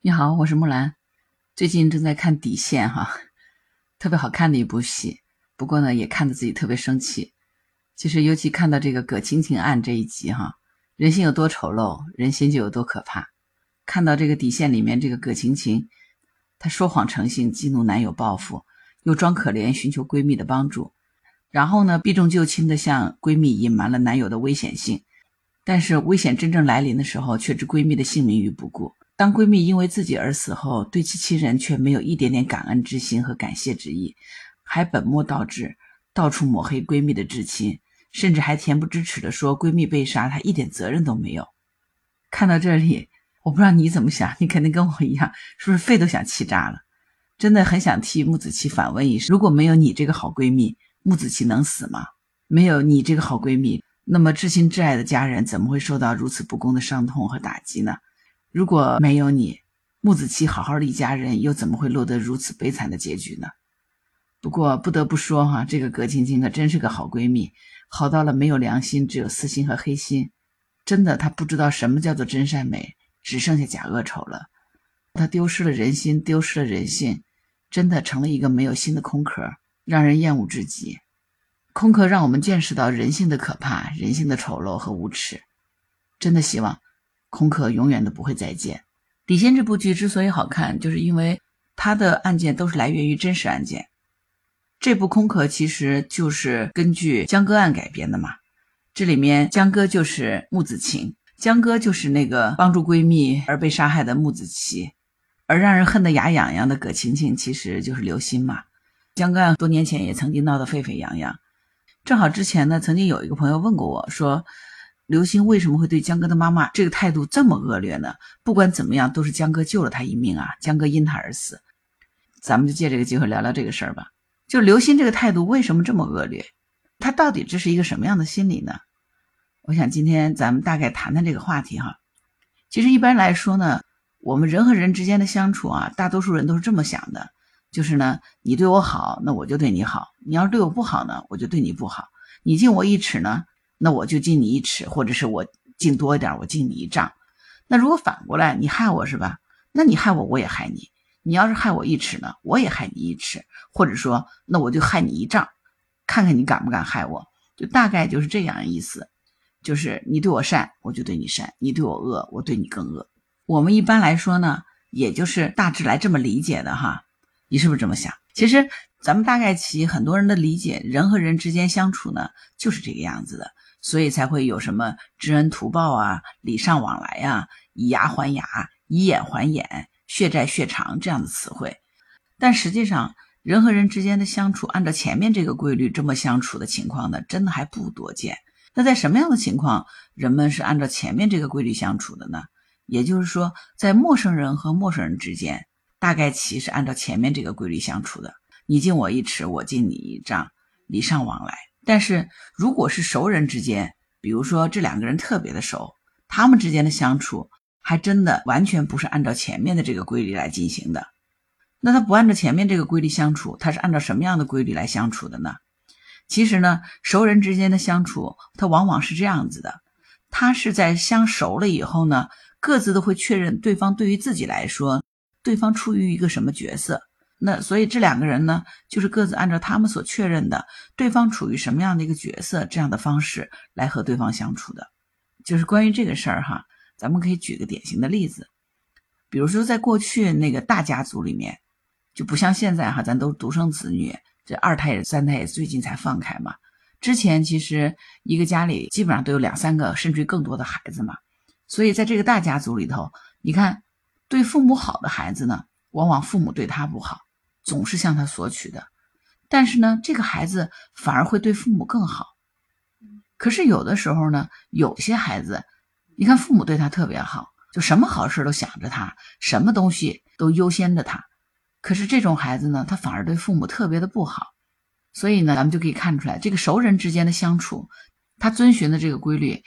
你好，我是木兰，最近正在看《底线》哈，特别好看的一部戏。不过呢，也看得自己特别生气。其实，尤其看到这个葛青青案这一集哈，人性有多丑陋，人心就有多可怕。看到这个《底线》里面这个葛青青，她说谎成性，激怒男友报复，又装可怜寻求闺蜜的帮助，然后呢，避重就轻的向闺蜜隐瞒了男友的危险性，但是危险真正来临的时候，却置闺蜜的性命于不顾。当闺蜜因为自己而死后，对其亲人却没有一点点感恩之心和感谢之意，还本末倒置，到处抹黑闺蜜的至亲，甚至还恬不知耻地说闺蜜被杀，她一点责任都没有。看到这里，我不知道你怎么想，你肯定跟我一样，是不是肺都想气炸了？真的很想替木子琪反问一声：如果没有你这个好闺蜜，木子琪能死吗？没有你这个好闺蜜，那么至亲至爱的家人怎么会受到如此不公的伤痛和打击呢？如果没有你，木子琪好好的一家人又怎么会落得如此悲惨的结局呢？不过不得不说哈，这个葛青青可真是个好闺蜜，好到了没有良心，只有私心和黑心。真的，她不知道什么叫做真善美，只剩下假恶丑了。她丢失了人心，丢失了人性，真的成了一个没有心的空壳，让人厌恶至极。空壳让我们见识到人性的可怕，人性的丑陋和无耻。真的希望。空壳永远都不会再见。底线这部剧之所以好看，就是因为它的案件都是来源于真实案件。这部空壳其实就是根据江歌案改编的嘛。这里面江歌就是木子晴，江歌就是那个帮助闺蜜而被杀害的木子琪，而让人恨得牙痒痒的葛晴晴其实就是刘鑫嘛。江歌案多年前也曾经闹得沸沸扬扬，正好之前呢，曾经有一个朋友问过我说。刘星为什么会对江哥的妈妈这个态度这么恶劣呢？不管怎么样，都是江哥救了他一命啊！江哥因他而死，咱们就借这个机会聊聊这个事儿吧。就刘星这个态度为什么这么恶劣？他到底这是一个什么样的心理呢？我想今天咱们大概谈谈这个话题哈。其实一般来说呢，我们人和人之间的相处啊，大多数人都是这么想的，就是呢，你对我好，那我就对你好；你要是对我不好呢，我就对你不好。你敬我一尺呢？那我就敬你一尺，或者是我敬多一点，我敬你一丈。那如果反过来，你害我是吧？那你害我，我也害你。你要是害我一尺呢，我也害你一尺，或者说，那我就害你一丈，看看你敢不敢害我。就大概就是这样意思，就是你对我善，我就对你善；你对我恶，我对你更恶。我们一般来说呢，也就是大致来这么理解的哈。你是不是这么想？其实咱们大概其很多人的理解，人和人之间相处呢，就是这个样子的。所以才会有什么知恩图报啊、礼尚往来呀、以牙还牙、以眼还眼、血债血偿这样的词汇。但实际上，人和人之间的相处，按照前面这个规律这么相处的情况呢，真的还不多见。那在什么样的情况，人们是按照前面这个规律相处的呢？也就是说，在陌生人和陌生人之间，大概其是按照前面这个规律相处的。你敬我一尺，我敬你一丈，礼尚往来。但是，如果是熟人之间，比如说这两个人特别的熟，他们之间的相处还真的完全不是按照前面的这个规律来进行的。那他不按照前面这个规律相处，他是按照什么样的规律来相处的呢？其实呢，熟人之间的相处，他往往是这样子的：他是在相熟了以后呢，各自都会确认对方对于自己来说，对方处于一个什么角色。那所以这两个人呢，就是各自按照他们所确认的对方处于什么样的一个角色这样的方式来和对方相处的。就是关于这个事儿哈，咱们可以举个典型的例子，比如说在过去那个大家族里面，就不像现在哈，咱都独生子女，这二胎也三胎也最近才放开嘛。之前其实一个家里基本上都有两三个甚至于更多的孩子嘛，所以在这个大家族里头，你看对父母好的孩子呢，往往父母对他不好。总是向他索取的，但是呢，这个孩子反而会对父母更好。可是有的时候呢，有些孩子，你看父母对他特别好，就什么好事都想着他，什么东西都优先着他。可是这种孩子呢，他反而对父母特别的不好。所以呢，咱们就可以看出来，这个熟人之间的相处，他遵循的这个规律，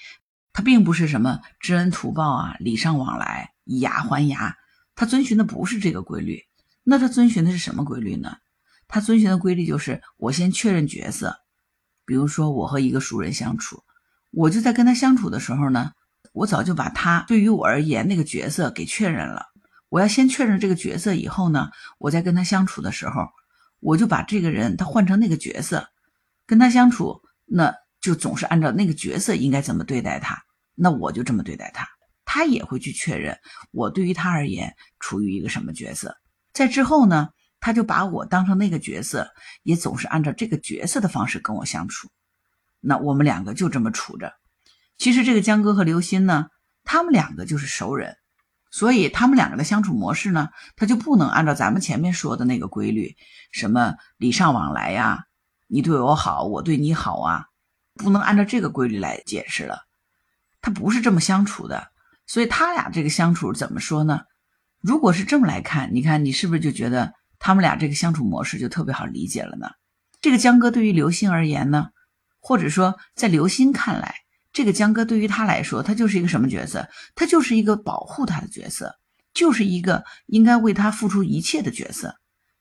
他并不是什么知恩图报啊、礼尚往来、以牙还牙，他遵循的不是这个规律。那他遵循的是什么规律呢？他遵循的规律就是我先确认角色，比如说我和一个熟人相处，我就在跟他相处的时候呢，我早就把他对于我而言那个角色给确认了，我要先确认这个角色以后呢，我再跟他相处的时候，我就把这个人他换成那个角色，跟他相处，那就总是按照那个角色应该怎么对待他，那我就这么对待他，他也会去确认我对于他而言处于一个什么角色，在之后呢，他就把我当成那个角色，也总是按照这个角色的方式跟我相处，那我们两个就这么处着。其实这个江哥和刘鑫呢，他们两个就是熟人。所以他们两个的相处模式呢，他就不能按照咱们前面说的那个规律，什么礼尚往来呀，你对我好，我对你好啊，不能按照这个规律来解释了。他不是这么相处的。所以他俩这个相处怎么说呢？如果是这么来看，你看你是不是就觉得他们俩这个相处模式就特别好理解了呢？这个江哥对于刘星而言呢，或者说在刘星看来。这个江哥对于他来说，他就是一个什么角色？他就是一个保护他的角色，就是一个应该为他付出一切的角色。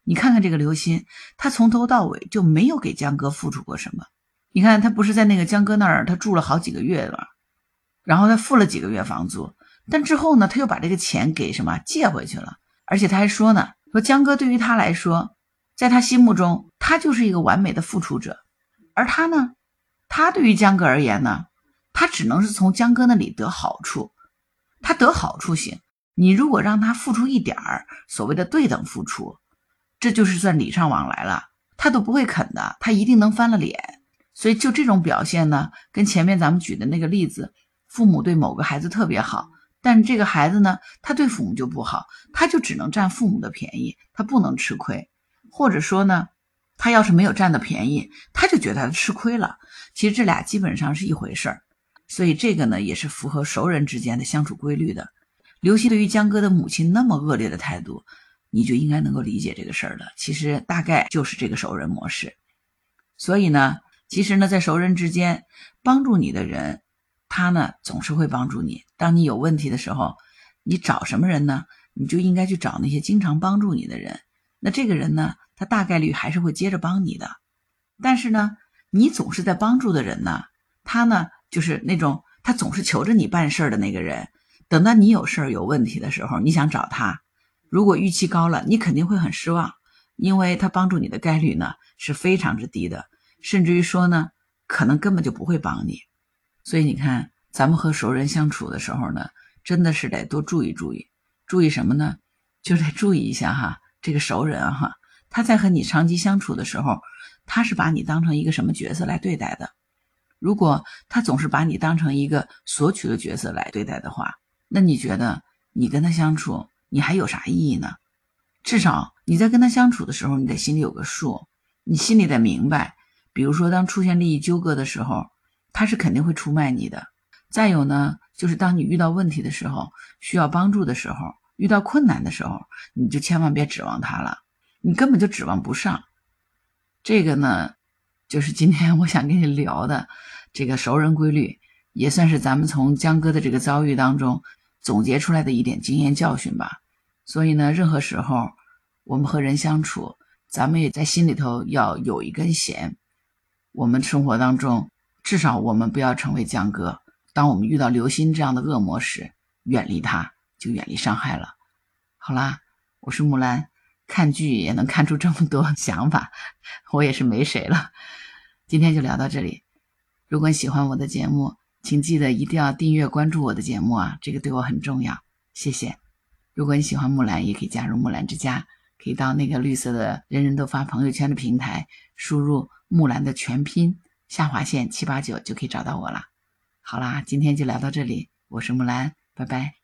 你看看这个刘鑫，他从头到尾就没有给江哥付出过什么。你看他不是在那个江哥那儿，他住了好几个月了，然后他付了几个月房租，但之后呢，他又把这个钱给什么借回去了，而且他还说呢，说江哥对于他来说，在他心目中，他就是一个完美的付出者，而他呢，他对于江哥而言呢？他只能是从江哥那里得好处，他得好处行。你如果让他付出一点儿所谓的对等付出，这就是算礼尚往来了，他都不会肯的，他一定能翻了脸。所以就这种表现呢，跟前面咱们举的那个例子，父母对某个孩子特别好，但这个孩子呢，他对父母就不好，他就只能占父母的便宜，他不能吃亏。或者说呢，他要是没有占到便宜，他就觉得他吃亏了。其实这俩基本上是一回事儿。所以这个呢，也是符合熟人之间的相处规律的。刘希对于江哥的母亲那么恶劣的态度，你就应该能够理解这个事儿了。其实大概就是这个熟人模式。所以呢，其实呢，在熟人之间帮助你的人，他呢总是会帮助你。当你有问题的时候，你找什么人呢？你就应该去找那些经常帮助你的人。那这个人呢，他大概率还是会接着帮你的。但是呢，你总是在帮助的人呢，他呢？就是那种他总是求着你办事儿的那个人，等到你有事儿有问题的时候，你想找他，如果预期高了，你肯定会很失望，因为他帮助你的概率呢是非常之低的，甚至于说呢，可能根本就不会帮你。所以你看，咱们和熟人相处的时候呢，真的是得多注意注意，注意什么呢？就得注意一下哈，这个熟人哈，他在和你长期相处的时候，他是把你当成一个什么角色来对待的？如果他总是把你当成一个索取的角色来对待的话，那你觉得你跟他相处，你还有啥意义呢？至少你在跟他相处的时候，你得心里有个数，你心里得明白。比如说，当出现利益纠葛的时候，他是肯定会出卖你的。再有呢，就是当你遇到问题的时候，需要帮助的时候，遇到困难的时候，你就千万别指望他了，你根本就指望不上。这个呢？就是今天我想跟你聊的这个熟人规律，也算是咱们从江哥的这个遭遇当中总结出来的一点经验教训吧。所以呢，任何时候我们和人相处，咱们也在心里头要有一根弦。我们生活当中，至少我们不要成为江哥。当我们遇到刘鑫这样的恶魔时，远离他，就远离伤害了。好啦，我是木兰。看剧也能看出这么多想法，我也是没谁了。今天就聊到这里。如果你喜欢我的节目，请记得一定要订阅关注我的节目啊，这个对我很重要。谢谢。如果你喜欢木兰，也可以加入木兰之家，可以到那个绿色的人人都发朋友圈的平台，输入木兰的全拼下划线七八九就可以找到我了。好啦，今天就聊到这里，我是木兰，拜拜。